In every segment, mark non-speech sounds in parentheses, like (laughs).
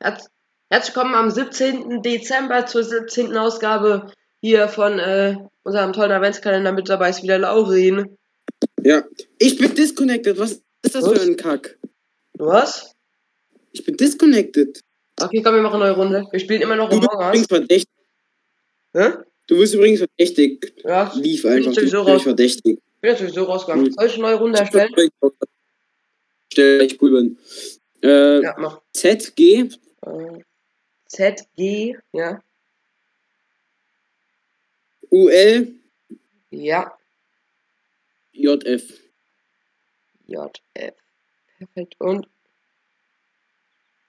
Herz Herzlich willkommen am 17. Dezember zur 17. Ausgabe hier von äh, unserem tollen Adventskalender. Mit dabei ist wieder Laurin. Ja, ich bin disconnected. Was ist das Was? für ein Kack? Was? Ich bin disconnected. Okay, komm, wir machen eine neue Runde. Wir spielen immer noch Du bist Among übrigens Us. verdächtig. Hä? Du bist übrigens verdächtig. Ja, ich Lief bin einfach. Natürlich so bist raus. verdächtig. bin natürlich so rausgegangen. Hm. Soll ich eine neue Runde erstellen? Stell ich cool bin. Äh, Ja, mach. ZG Äh, ZG, ja. UL Ja. JF. JF. Perfekt. Und.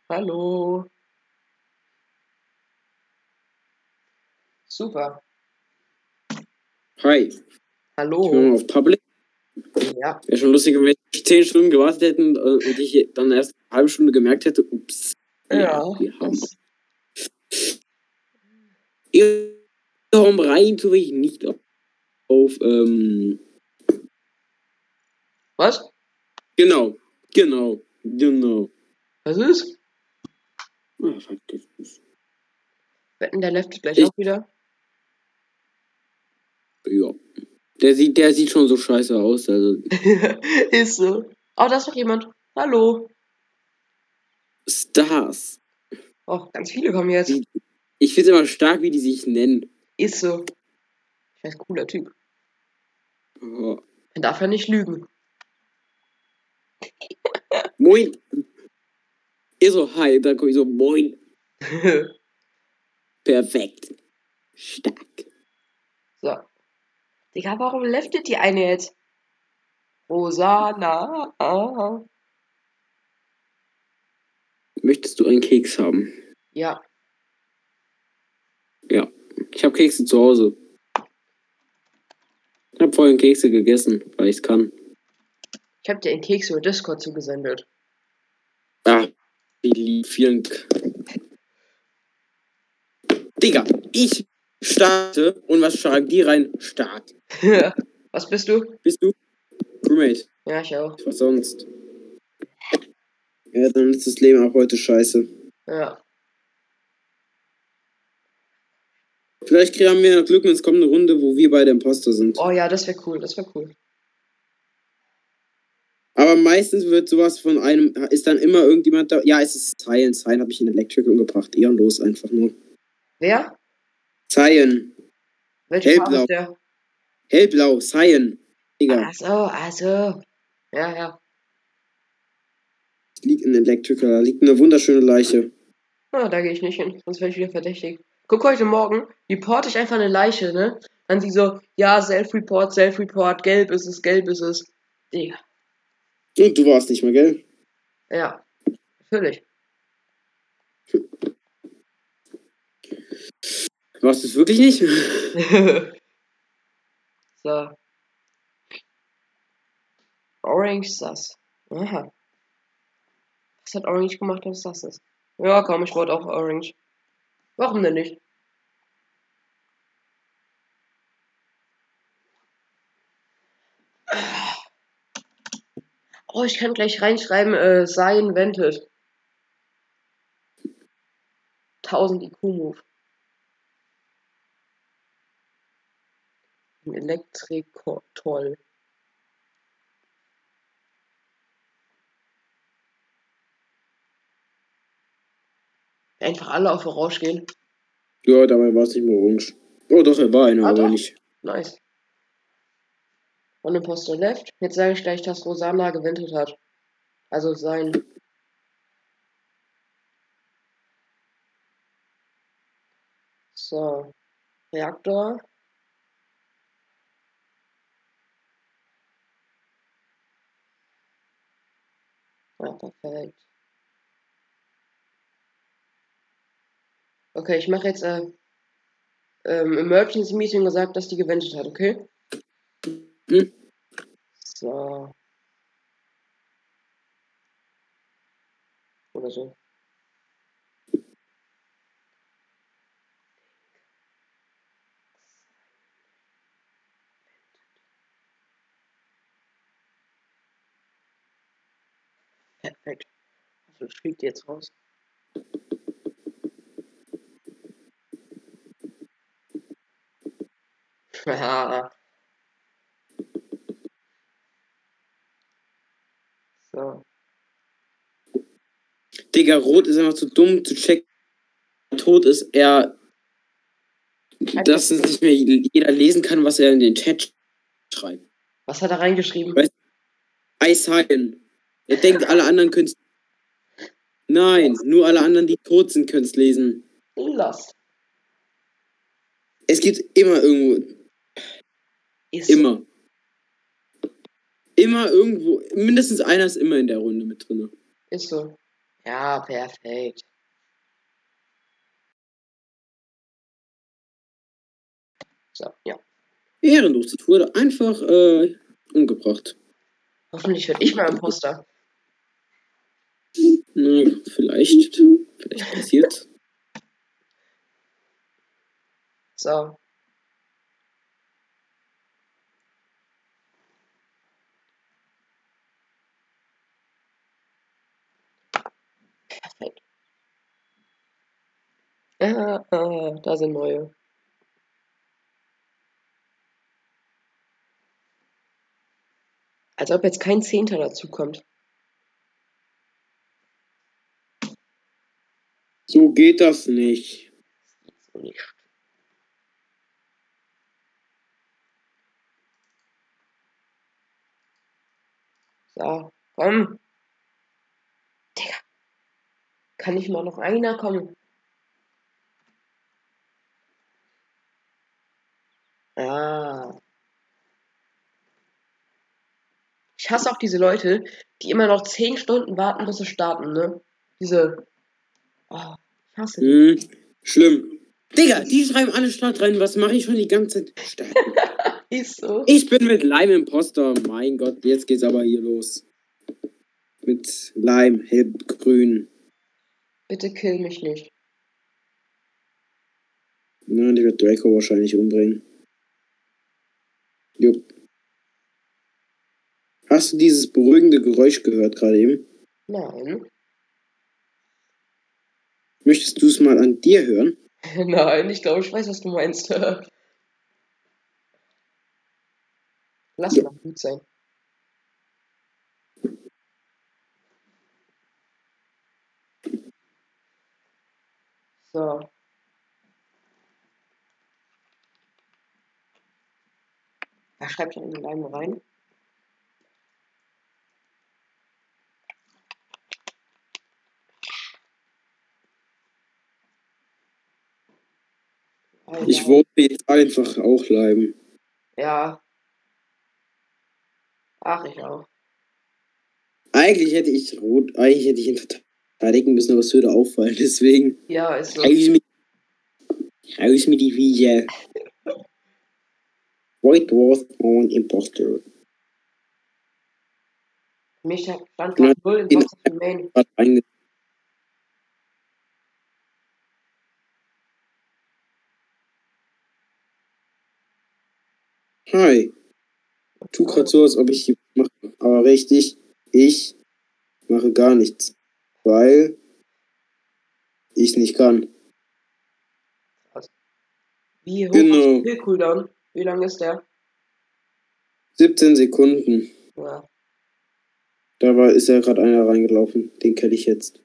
Hallo. Super. Hi. Ich bin Hallo. auf Public. Ja. Wäre schon lustig, wenn wir 10 Stunden gewartet hätten äh, und ich dann erst eine halbe Stunde gemerkt hätte, ups. Ja. das- Warum rein tue ich nicht auf, auf ähm, Was? genau, genau, genau. Was ist? Ah, das ist- Wetten, der left gleich Ich- auch wieder. Ja. Der sieht, der sieht schon so scheiße aus. Also (laughs) ist so. Oh, da ist noch jemand. Hallo. Stars. Oh, ganz viele kommen jetzt. Ich finde es immer stark, wie die sich nennen. Ist so. Ich weiß, cooler Typ. Oh. Man darf ja nicht lügen. Moin. Ihr so, hi, dann komme ich so, moin. (laughs) Perfekt. Stark. so. Digga, warum leftet die eine jetzt? Rosana. Ah. Möchtest du einen Keks haben? Ja. Ja. Ich habe Kekse zu Hause. Ich habe vorhin Kekse gegessen, weil ich es kann. Ich hab dir einen Keks über Discord zugesendet. Ah. Vielen. Digga, ich starte und was schreiben die rein? Start. (laughs) Was bist du? Bist du? Crewmate. Ja, ich auch. Was sonst? Ja, dann ist das Leben auch heute scheiße. Ja. Vielleicht kriegen wir noch Glück und es kommt eine Runde, wo wir beide Imposter sind. Oh ja, das wäre cool, das wäre cool. Aber meistens wird sowas von einem, ist dann immer irgendjemand da. Ja, es ist Cyan. Cyan habe ich in Electrical umgebracht. Ehrenlos einfach nur. Wer? Cyan. Welche Farbe Hellblau. ist der? Hellblau. Cyan. Digga, Ach so, also. Ja, ja. Liegt in Electrical. Da liegt eine wunderschöne Leiche. Ah, da gehe ich nicht hin, sonst werde ich wieder verdächtig. Guck heute Morgen, reporte ich einfach eine Leiche, ne? Dann sie so, ja, Self-Report, Self-Report, gelb ist es, gelb ist es. Digga. Und du warst nicht mehr, gell? Ja, natürlich. Warst du es wirklich nicht? (laughs) so. Orange Sass. Aha. Was hat Orange gemacht, dass das ist? Ja, komm, ich wollte auch Orange. Warum denn nicht? Oh, ich kann gleich reinschreiben, äh, sei invented. 1000 IQ-Move. Elektrik, Einfach alle auf Orange gehen. Ja, dabei war es nicht mehr orange. Oh, doch, er war einer, Ah, aber doch. nicht. Nice. Und Imposter left. Jetzt sage ich gleich, dass Rosanna gewendet hat. Also sein. So. Reaktor. Ja, perfekt. Okay, ich mache jetzt äh, ähm, Emergency Meeting gesagt, dass die gewendet hat, okay? Hm? So. Oder so. Perfekt. Also fliegt jetzt raus. Ja. So. Digga, Rot ist einfach zu dumm zu checken. Tot ist er. Dass es nicht mehr jeder lesen kann, was er in den Chat schreibt. Was hat er reingeschrieben? Eishaien. Er denkt, alle anderen können es. Nein, nur alle anderen, die tot sind, können es lesen. Lost. Es gibt immer irgendwo. Ist Immer. Immer irgendwo. Mindestens einer ist immer in der Runde mit drin. Ist so. Ja, perfekt. So, ja. Ehrenlos. Das wurde einfach äh, umgebracht. Hoffentlich werde ich mal Imposter. Na, vielleicht. Vielleicht passiert. So. Perfekt. Ah, ah, da sind neue. Als ob jetzt kein Zehnter dazu kommt. So geht das nicht. So nicht. So, komm. Digga. Kann nicht mal noch einer kommen? Ah. Ich hasse auch diese Leute, die immer noch 10 Stunden warten, bis sie starten, ne? Diese. Oh, ich hasse die. Hm, schlimm. Digga, die schreiben alle Stadt rein. Was mache ich schon die ganze Zeit? (laughs) Ist so. Ich bin mit Lime Imposter. Mein Gott, jetzt geht's aber hier los. Mit Lime, hellgrün. Bitte kill mich nicht. Na, die wird Draco wahrscheinlich umbringen. Jupp. Hast du dieses beruhigende Geräusch gehört gerade eben? Nein. Möchtest du es mal an dir hören? (laughs) Nein, ich glaube, ich weiß, was du meinst. (laughs) Lass Ja. mal gut sein. So. Da schreibt er in den Leim rein. Ein Ich wollte jetzt einfach auch Lime. Ja. Ach, ich auch. Eigentlich hätte ich rot, eigentlich hätte ich ihn verteidigen müssen, aber es würde auffallen. Deswegen. Ja, ist so. Raus mit, mit die Viecher. White was on Imposter. Mich hat stand Ja, gerade null im in- Box für Main. Hat einge- Hi. Tu grad so, als ob ich die mache. Aber richtig, ich mache gar nichts. Weil ich nicht kann. Wie hoch Genau. ist der Cooldown? Wie lang ist der? 17 Sekunden. Ja. Da war, ist ja gerade einer reingelaufen. Den kenne ich jetzt.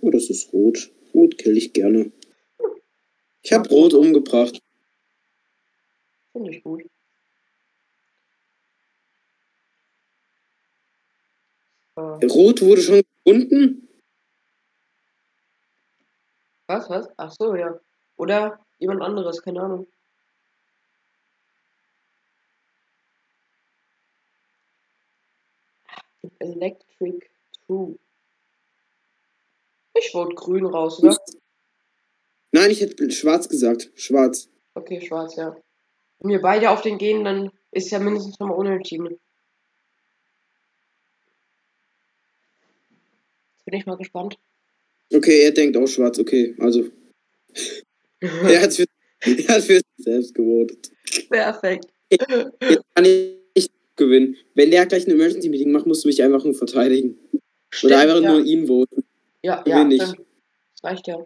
Oh, das ist rot. Rot kill ich gerne. Ich habe rot umgebracht. Finde ich gut. Äh, Rot wurde schon gefunden? was, was? Ach so, ja. Oder jemand anderes, keine Ahnung. Electric True. Ich vote grün raus, oder? Nein, ich hätte schwarz gesagt. Schwarz. Okay, schwarz, ja. Wenn wir beide auf den gehen, dann ist ja mindestens nochmal unentschieden. Jetzt bin ich mal gespannt. Okay, er denkt auch schwarz. Okay, also. (laughs) er hat für, er hat für sich selbst gewotet. Perfekt. Jetzt kann ich gewinnen. Wenn der gleich ein Emergency Meeting macht, musst du mich einfach nur verteidigen. Oder einfach ja. nur ihn voten. Ja, ja, ich. stimmt. Das reicht ja.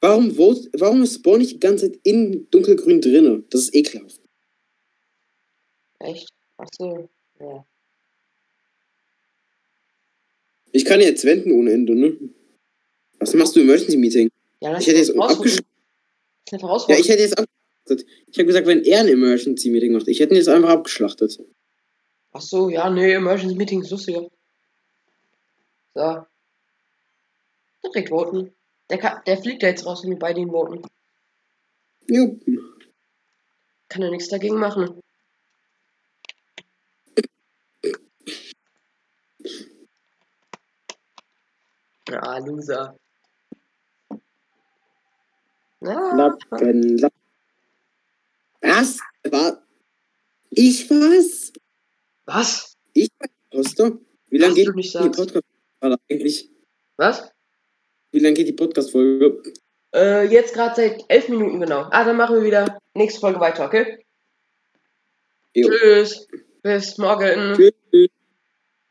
Warum, vote, warum spawn ich die ganze Zeit in dunkelgrün drinne? Das ist ekelhaft. Echt? Ach so. Ja. Ich kann jetzt wenden ohne Ende, ne? Was machst du Emergency Meeting? Ja, lass Ich hätte jetzt abgeschlossen. Ja, ich hätte jetzt abgeschlachtet. Ich habe gesagt, wenn er ein Emergency Meeting macht, ich hätte ihn jetzt einfach abgeschlachtet. Ach so, ja, nee, Emergency Meeting ist lustiger. So. Direkt voten. Der, kann, der fliegt ja jetzt raus, wenn wir beide ihn voten. Jo. Kann er nichts dagegen machen. Ah, Loser. Ja, Lappen, Lappen. Was? War ich was? was? Ich Imposter? Wie lange geht die. Podcast eigentlich? Was? Wie lange geht die Podcast-Folge? Äh, jetzt gerade seit elf Minuten genau. Ah, dann machen wir wieder nächste Folge weiter, okay? Jo. Tschüss. Bis morgen. Tschüss.